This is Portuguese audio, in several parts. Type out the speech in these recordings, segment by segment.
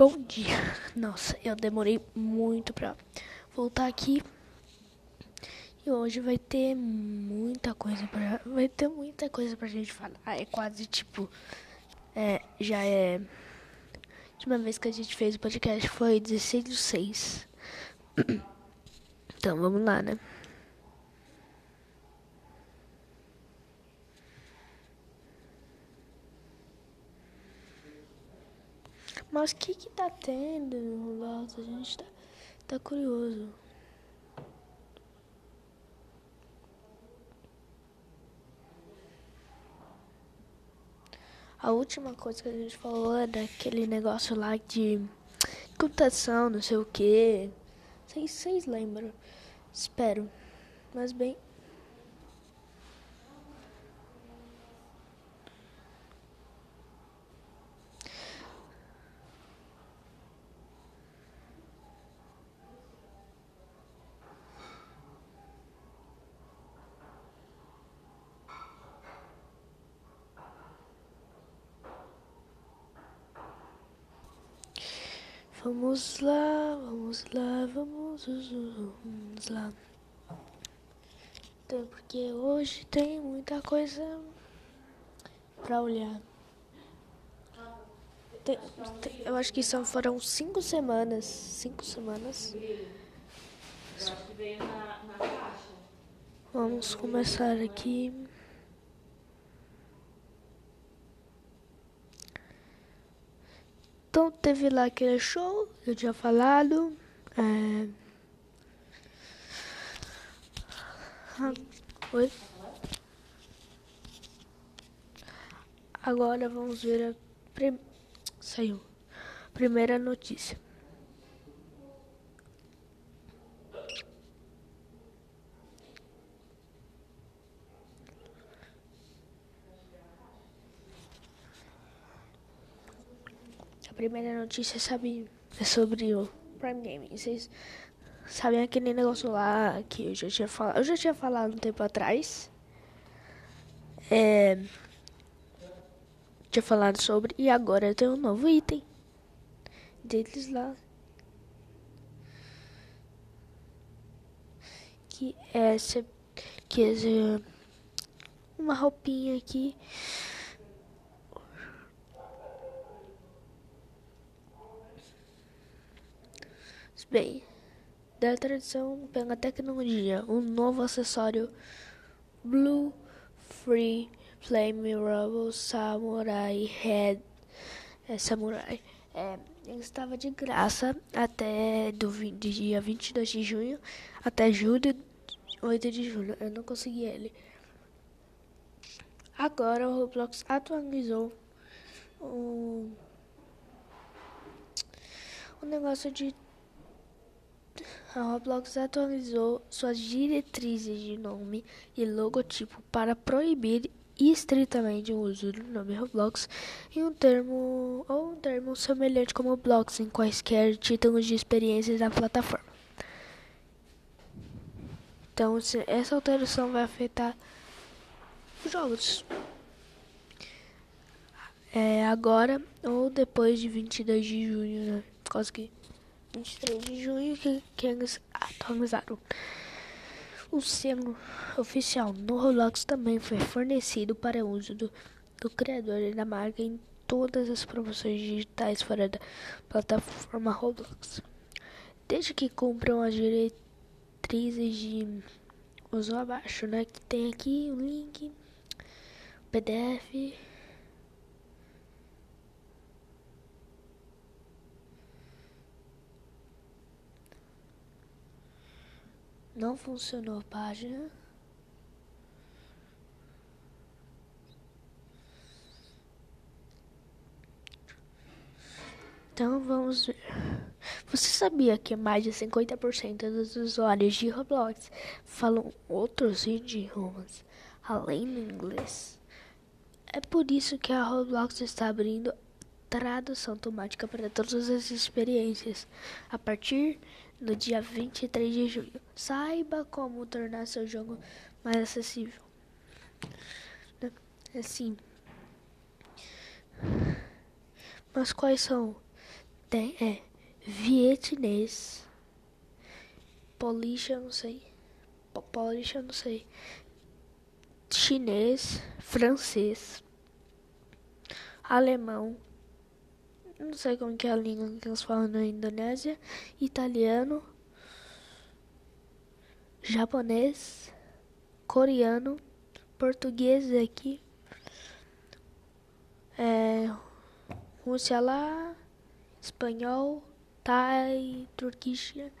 Bom dia. Nossa, eu demorei muito pra voltar aqui. E hoje vai ter muita coisa pra. Vai ter muita coisa pra gente falar. É quase tipo. É, já é. A última vez que a gente fez o podcast foi 16 de 6. Então vamos lá, né? Mas o que que tá tendo Lotus? A gente tá, tá curioso. A última coisa que a gente falou é daquele negócio lá de computação, não sei o que. Vocês lembram? Espero. Mas bem, Vamos lá, vamos lá, vamos, vamos lá. Então, porque hoje tem muita coisa pra olhar. Tem, tem, eu acho que só foram cinco semanas. Cinco semanas. Vamos começar aqui. Então teve lá aquele show eu tinha falado. É... Ah, oi? Agora vamos ver a prim... saiu primeira notícia. Primeira notícia sabe, é sobre o Prime Gaming. Vocês sabem aquele negócio lá que eu já tinha falado. Eu já tinha falado um tempo atrás. É, tinha falado sobre. E agora tem um novo item deles lá. Que é essa. Que é uma roupinha aqui. Bem, da tradição pela tecnologia, um novo acessório Blue Free Flame Rubble Samurai Head é, Samurai é, estava de graça até do dia 22 de junho até julho 8 de julho. Eu não consegui ele. Agora o Roblox atualizou o, o negócio de a Roblox atualizou suas diretrizes de nome e logotipo para proibir estritamente o uso do nome Roblox em um termo ou um termo semelhante como Blocks em quaisquer títulos de experiências da plataforma. Então, essa alteração vai afetar os jogos. É agora ou depois de 22 de junho, né? Quase que 23 de junho que, atualizaram. O selo oficial no Roblox também foi fornecido para uso do, do criador da marca em todas as promoções digitais fora da plataforma Roblox. Desde que cumpram as diretrizes de uso abaixo, né? Que tem aqui o link, PDF Não funcionou a página. Então vamos ver. Você sabia que mais de 50% dos usuários de Roblox falam outros idiomas além do inglês? É por isso que a Roblox está abrindo tradução automática para todas as experiências a partir no dia 23 de junho. Saiba como tornar seu jogo mais acessível. Assim. Mas quais são? tem é vietnês, polish, eu não sei, polish, eu não sei, chinês, francês, alemão, não sei como que é a língua que eles falam na Indonésia, italiano, japonês, coreano, português aqui, é, Rússia lá, espanhol, Thai, Turquia,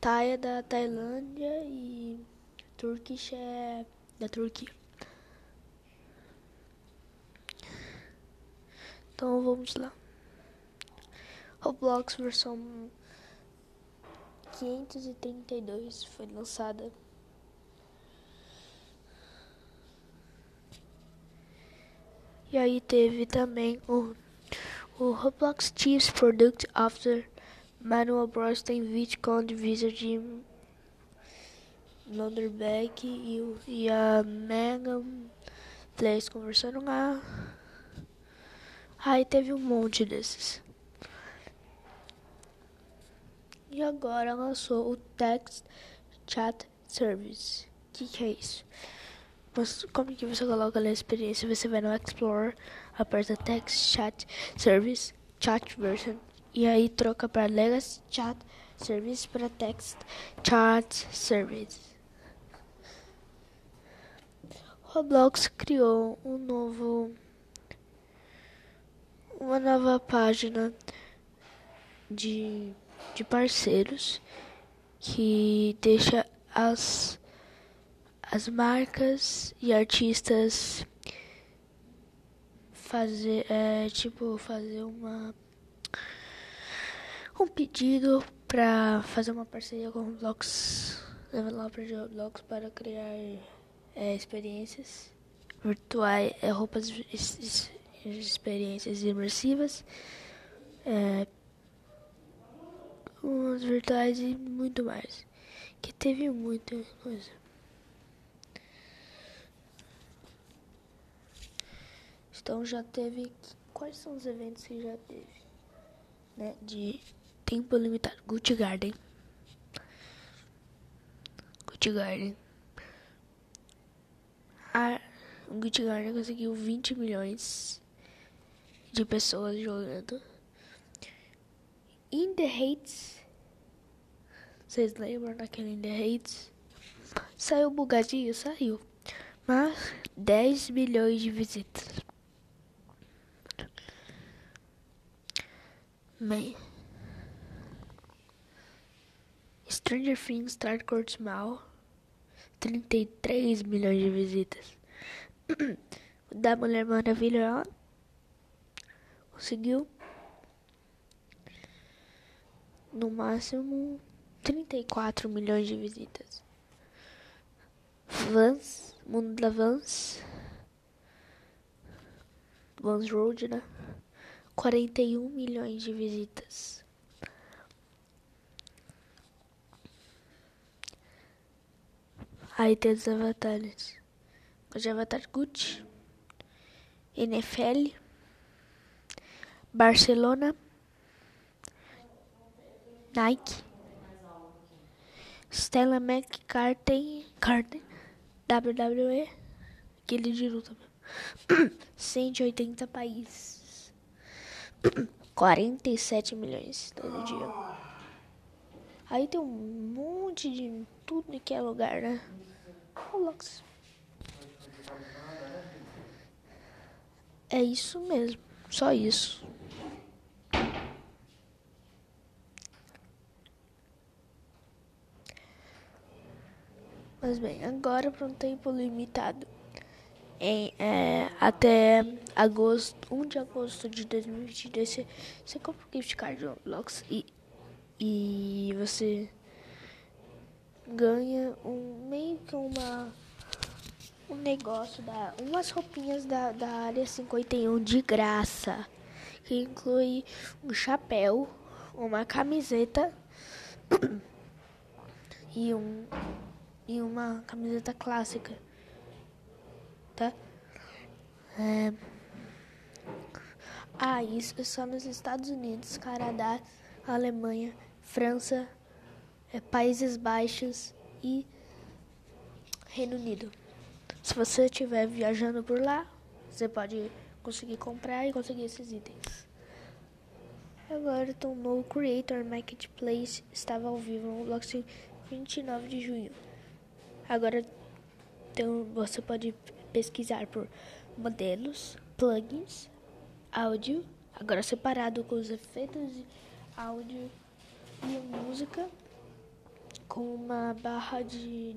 Thai é da Tailândia e Turkish é da Turquia. Então vamos lá. Roblox versão 532 foi lançada. E aí teve também o, o Roblox Chiefs Product After Manuel Bros tem vídeo com a divisa de Lunderbeck e, o, e a Megan Place conversando lá. Aí teve um monte desses. E agora lançou o Text Chat Service. O que, que é isso? Mas como que você coloca ali a experiência? Você vai no Explorer, aperta Text Chat Service, Chat Version, e aí troca para Legacy Chat Service para Text Chat Service. Roblox criou um novo uma nova página de, de parceiros que deixa as, as marcas e artistas fazer é, tipo fazer uma um pedido para fazer uma parceria com Roblox developer de Roblox para criar é, experiências virtuais é, roupas experiências imersivas, é, umas virtuais e muito mais. Que teve muita coisa. Então já teve. Quais são os eventos que já teve? Né? De tempo limitado. Gucci Garden. Gucci Garden. A Gucci Garden conseguiu 20 milhões de pessoas jogando. In the Hates. Vocês lembram daquele In the Hates? Saiu bugadinho? Saiu. Mas 10 milhões de visitas. Man. Stranger Things Start Court Mal. 33 milhões de visitas. da Mulher Maravilha conseguiu no máximo 34 milhões de visitas. Vans, Mundo da Vans, Vans Road, né? 41 milhões de visitas. Aí tem os avatares. Os avatar Gucci, NFL, Barcelona, Nike, Stella McCartney, Cartney, WWE, aquele de luta, 180 países, 47 milhões todo dia. Aí tem um monte de tudo que é lugar, né? É isso mesmo, só isso. Mas bem, agora para um tempo limitado. Em, é, até agosto, 1 de agosto de 2022, você, você compra o gift card do Roblox e, e você ganha um, meio que uma um negócio da umas roupinhas da, da área 51 de graça que inclui um chapéu, uma camiseta e um e uma camiseta clássica, tá? É, Ah, isso é só nos Estados Unidos, Canadá, Alemanha, França, é, Países Baixos e Reino Unido. Se você estiver viajando por lá, você pode conseguir comprar e conseguir esses itens. Agora, então, no Creator Marketplace estava ao vivo no Roblox 29 de junho. Agora, então, você pode pesquisar por modelos, plugins, áudio, agora separado com os efeitos de áudio e música, com uma barra de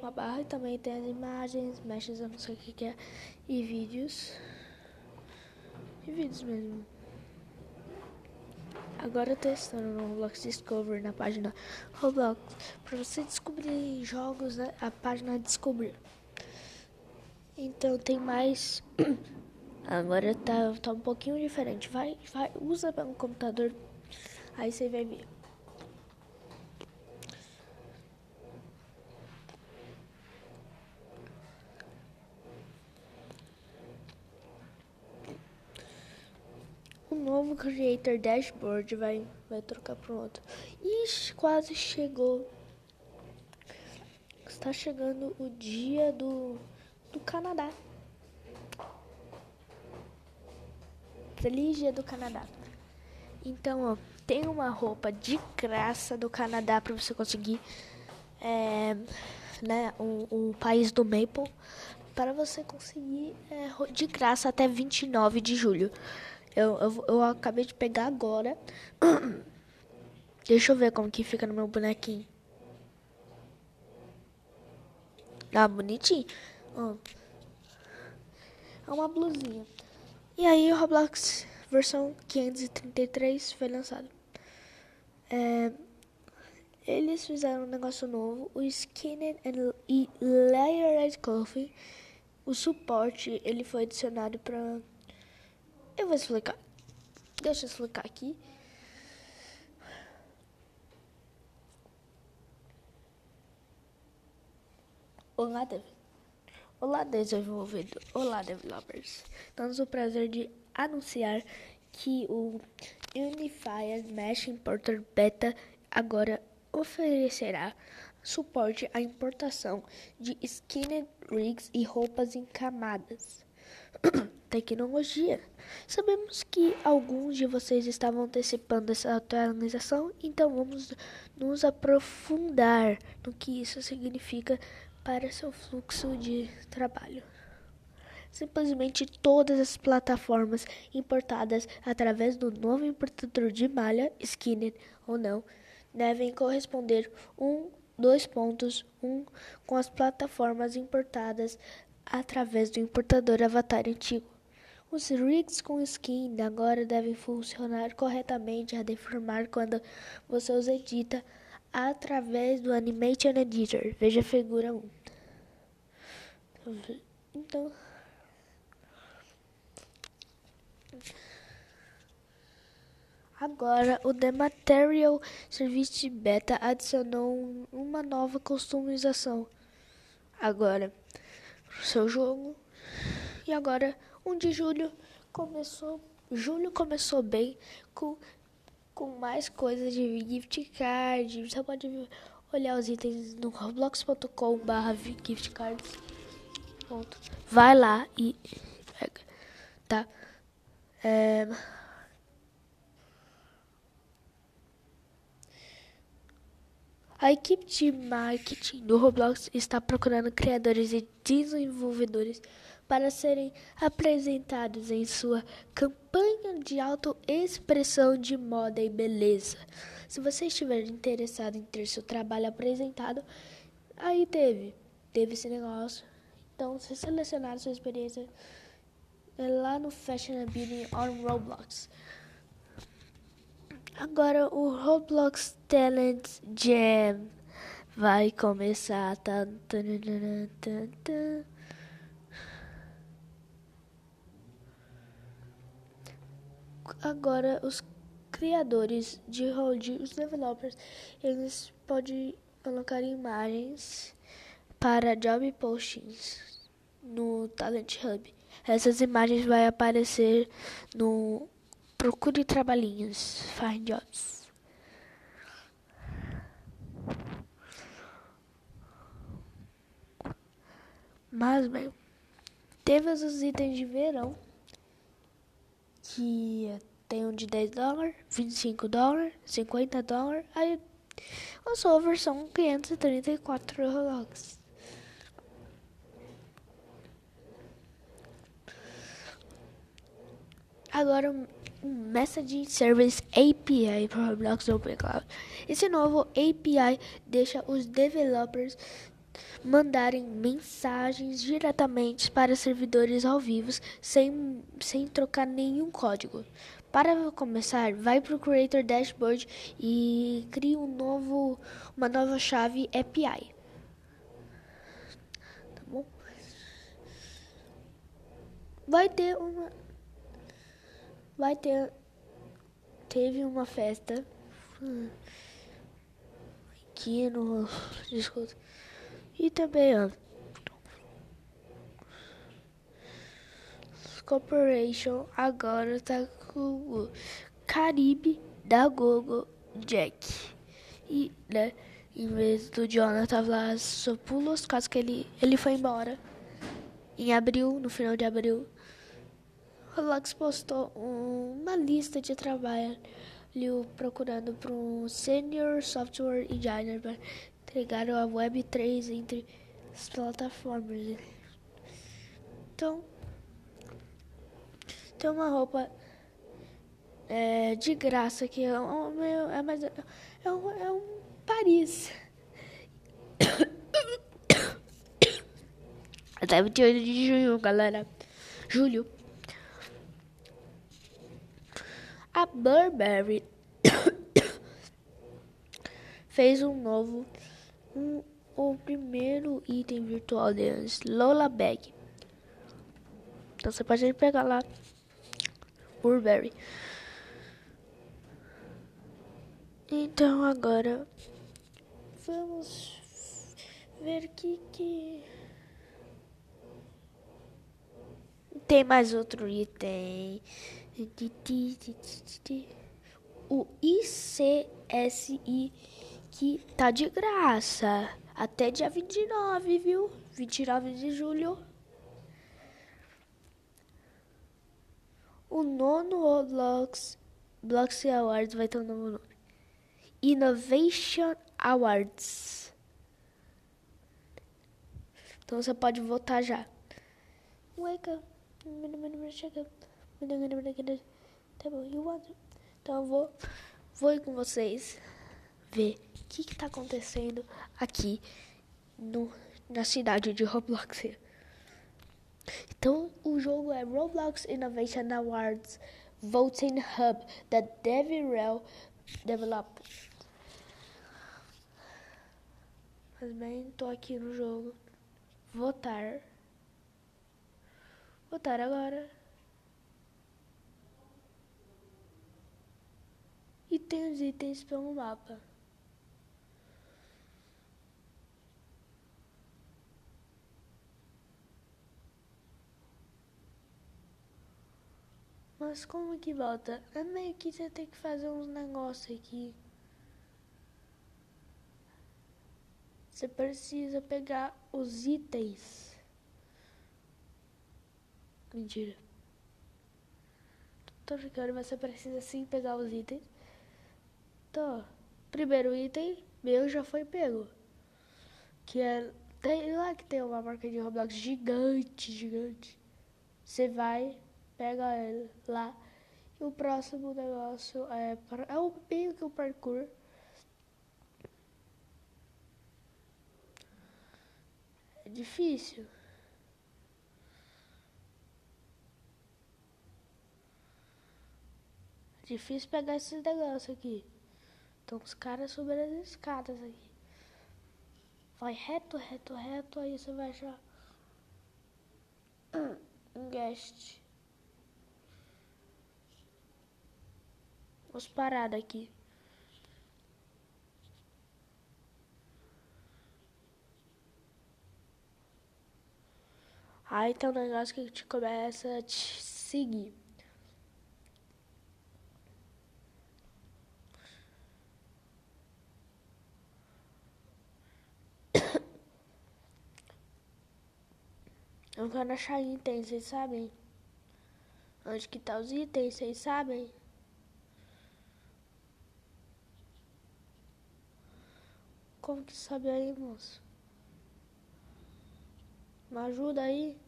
uma barra e também tem as imagens, mechas, eu não sei o que, que é, e vídeos. E vídeos mesmo. Agora testando no Roblox Discover na página Roblox. Para você descobrir jogos, né, a página Descobrir. Então tem mais. Agora tá, tá um pouquinho diferente. Vai, vai, usa pelo computador. Aí você vai ver. Novo Creator Dashboard vai, vai trocar para outro. Ixi, quase chegou. Está chegando o dia do, do Canadá. Feliz dia do Canadá. Então, ó, tem uma roupa de graça do Canadá para você conseguir. É, né, um, um país do Maple para você conseguir é, de graça até 29 de julho. Eu, eu, eu acabei de pegar agora. Deixa eu ver como que fica no meu bonequinho. Ah, bonitinho. É uma blusinha. E aí o Roblox versão 533 foi lançado. É, eles fizeram um negócio novo, o Skinned and, e Layered Coffee. O suporte ele foi adicionado para eu vou explicar. Deixa eu explicar aqui. Olá, dev... Olá, desenvolvedor. Olá, developers. Temos o prazer de anunciar que o Unified Mesh Importer Beta agora oferecerá suporte à importação de skinned rigs e roupas em camadas. tecnologia. Sabemos que alguns de vocês estavam antecipando essa atualização, então vamos nos aprofundar no que isso significa para seu fluxo de trabalho. Simplesmente todas as plataformas importadas através do novo importador de malha, Skinner ou não, devem corresponder um, dois pontos, um com as plataformas importadas através do importador Avatar antigo. Os rigs com skin agora devem funcionar corretamente a deformar quando você os edita através do Animation Editor. Veja a figura 1. Então. Agora, o The Material Service Beta adicionou uma nova customização. Agora, seu jogo. E agora, 1 de julho começou, julho começou bem com com mais coisas de gift card. Você pode olhar os itens no roblox.com/gift cards. Pronto. Vai lá e pega, tá? É... A equipe de marketing do Roblox está procurando criadores e desenvolvedores para serem apresentados em sua campanha de autoexpressão de moda e beleza. Se você estiver interessado em ter seu trabalho apresentado, aí teve, teve esse negócio. Então, se selecionar sua experiência é lá no Fashion Beauty on Roblox. Agora o Roblox Talent Jam vai começar. Agora os criadores de road, os developers, eles podem colocar imagens para job postings no Talent Hub. essas imagens vai aparecer no Procure Trabalhinhos, Find Jobs. Mas, bem, teve os itens de verão que tem um de 10 dólares, 25 dólares, 50 dólares, aí lançou a versão 534 Roblox. Agora, um Messaging Service API para Roblox Open Cloud. Esse novo API deixa os developers mandarem mensagens diretamente para servidores ao vivo sem, sem trocar nenhum código. Para começar, vai para o Creator Dashboard e crie um novo, uma nova chave API. Tá bom? Vai ter uma vai ter teve uma festa aqui no Discord e também ó Corporation agora tá com o Caribe da Google Jack. E né em vez do Jonathan Vlas Sopulos caso que ele ele foi embora em abril no final de abril. Roblox postou uma lista de trabalho procurando por um Senior Software Engineer entregar a Web 3 entre as plataformas. Então, tem uma roupa é, de graça aqui, é, um, é, mais, é, um, é um Paris. Até 28 de junho, galera. Julho. A Burberry fez um novo, um, o primeiro item virtual deles, Lola Bag. Então você pode pegar lá, Burberry. Então agora vamos ver que que tem mais outro item. O ICSI que tá de graça até dia 29, viu? 29 de julho. O nono Roblox Blox Awards vai ter um novo nome. Innovation Awards. Então você pode votar já. Wake up. Tá bom, eu Então eu vou, vou ir com vocês ver o que, que tá acontecendo aqui no, na cidade de Roblox. Então o jogo é Roblox Innovation Awards Voting Hub da DevRel Develop. Mas bem, tô aqui no jogo. Votar. Votar agora. e tem os itens pelo mapa. Mas como que volta? É meio que você tem que fazer uns negócios aqui. Você precisa pegar os itens. Mentira. Tô ficando, mas você precisa sim pegar os itens. Então, primeiro item meu já foi pego. Que é. Tem lá que tem uma marca de Roblox gigante, gigante. Você vai, pega ele lá. E o próximo negócio é. É o meio que o parkour. É difícil. É difícil pegar esses negócios aqui. Então os caras subiram as escadas aqui. Vai reto, reto, reto, aí você vai achar um guest. Vamos parar daqui. Aí tem um negócio que te começa a te seguir. Eu quero achar itens, vocês sabem? Onde que tá os itens, vocês sabem? Como que sabe aí, moço? Me ajuda aí.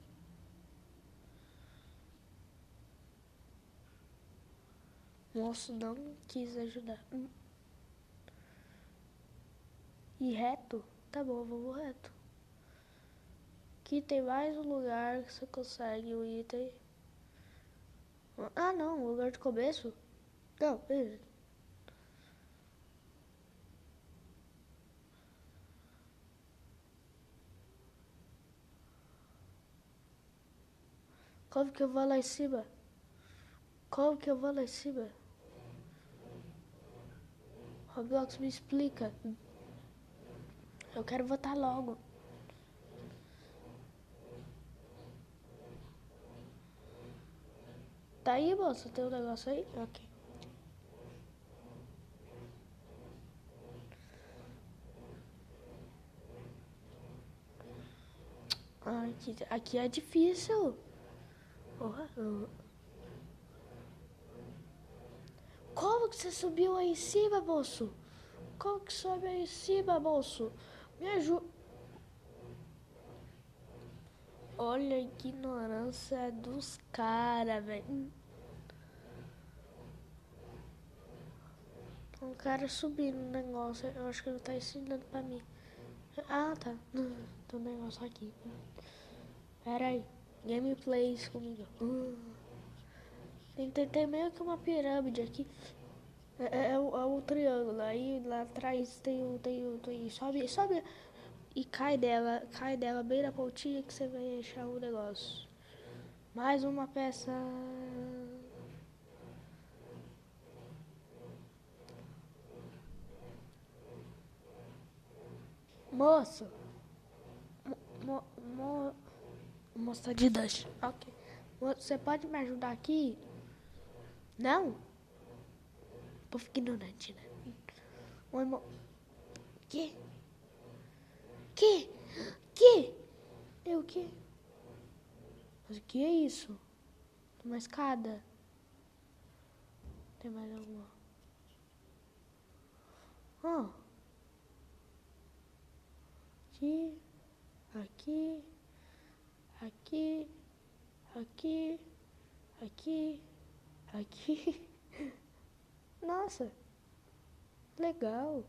Moço não quis ajudar. Hum. E reto? Tá bom, vamos reto. Aqui tem mais um lugar que você consegue o item. Ah, não, lugar de começo? Não, beleza. Como que eu vou lá em cima? Como que eu vou lá em cima? Roblox, me explica. Eu quero votar logo. Tá aí, moça? Tem um negócio aí? Ok. Aqui, aqui é difícil. Como que você subiu aí em cima, moço? Como que sobe aí em cima, moço? Me ajuda. Olha a ignorância dos caras, velho. Um cara subindo no negócio. Eu acho que ele tá ensinando pra mim. Ah, tá. Tem um negócio aqui. Pera aí. Gameplays comigo. Tem, tem, meio que uma pirâmide aqui. É, é, é, um, é triângulo. Aí lá atrás tem um. Tem um tem, sobe, sobe e cai dela. Cai dela bem na pontinha que você vai achar o um negócio. Mais uma peça. Moço. Mo, mo, moça de Dash. Ok. Você pode me ajudar aqui? Não? Povo ignorante, né? Oi, mo... Que? Que? Que? Eu que? Mas o que é isso? Uma escada? Tem mais alguma? Oh aqui, aqui, aqui, aqui, aqui, aqui. Nossa, legal.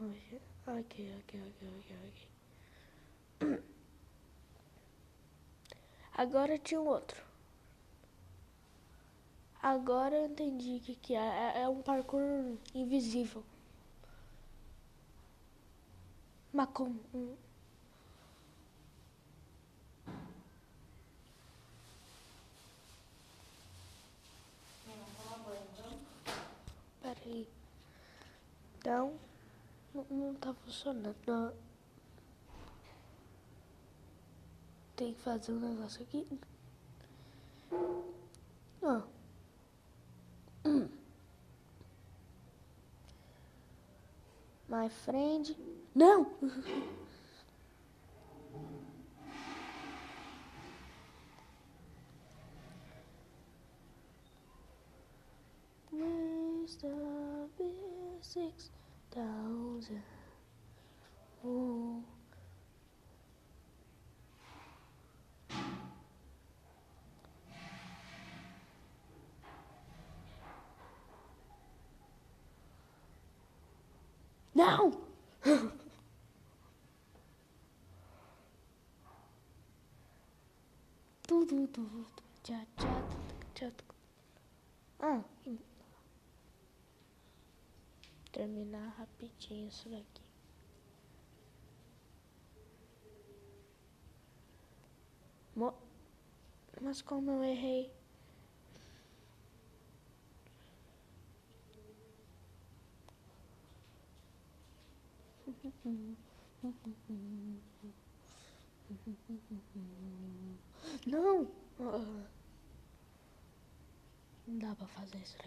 Ok, ok, ok, ok, ok. Agora tinha um outro. Agora eu entendi o que, que é. é. É um parkour invisível. Mas como? Peraí. Então, não, não tá funcionando. Tem que fazer um negócio aqui. Ó. Hum. My friend. Não! thousand. Oh. Não! tudo, tudo, tchá, tchá, tchá, Ah, terminar rapidinho isso daqui. Mo Mas como eu errei? Não! Não dá pra fazer isso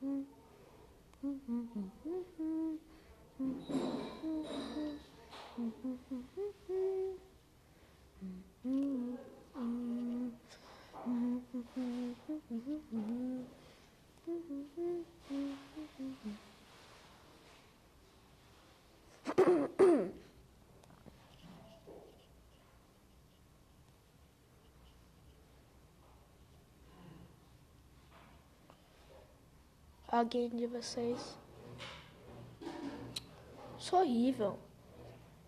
daqui. Alguém de vocês? Sou horrível.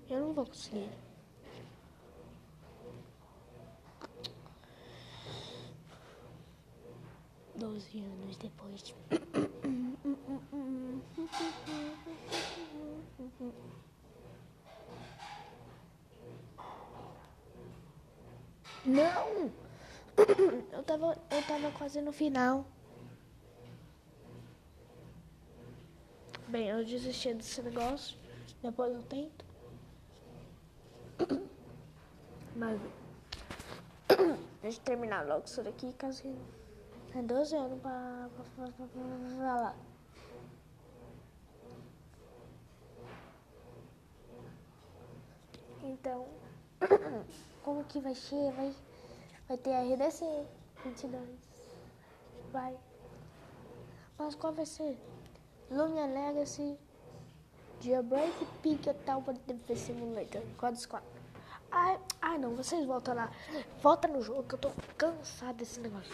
Eu não vou conseguir. Doze anos depois. Não! Eu tava, eu tava quase no final. Bem, eu desisti desse negócio. Depois eu tento. Mas. Deixa eu terminar logo isso daqui, caso é 12 anos pra, pra, pra, pra falar. Então, como que vai ser? Vai, vai ter RDC 22. Vai. Mas qual vai ser? Lumia Legacy, Jailbreak, Pink Hotel para TV Simulator. Qual dos quatro? Ai, ai não, vocês voltam lá. Volta no jogo que eu tô cansado desse negócio.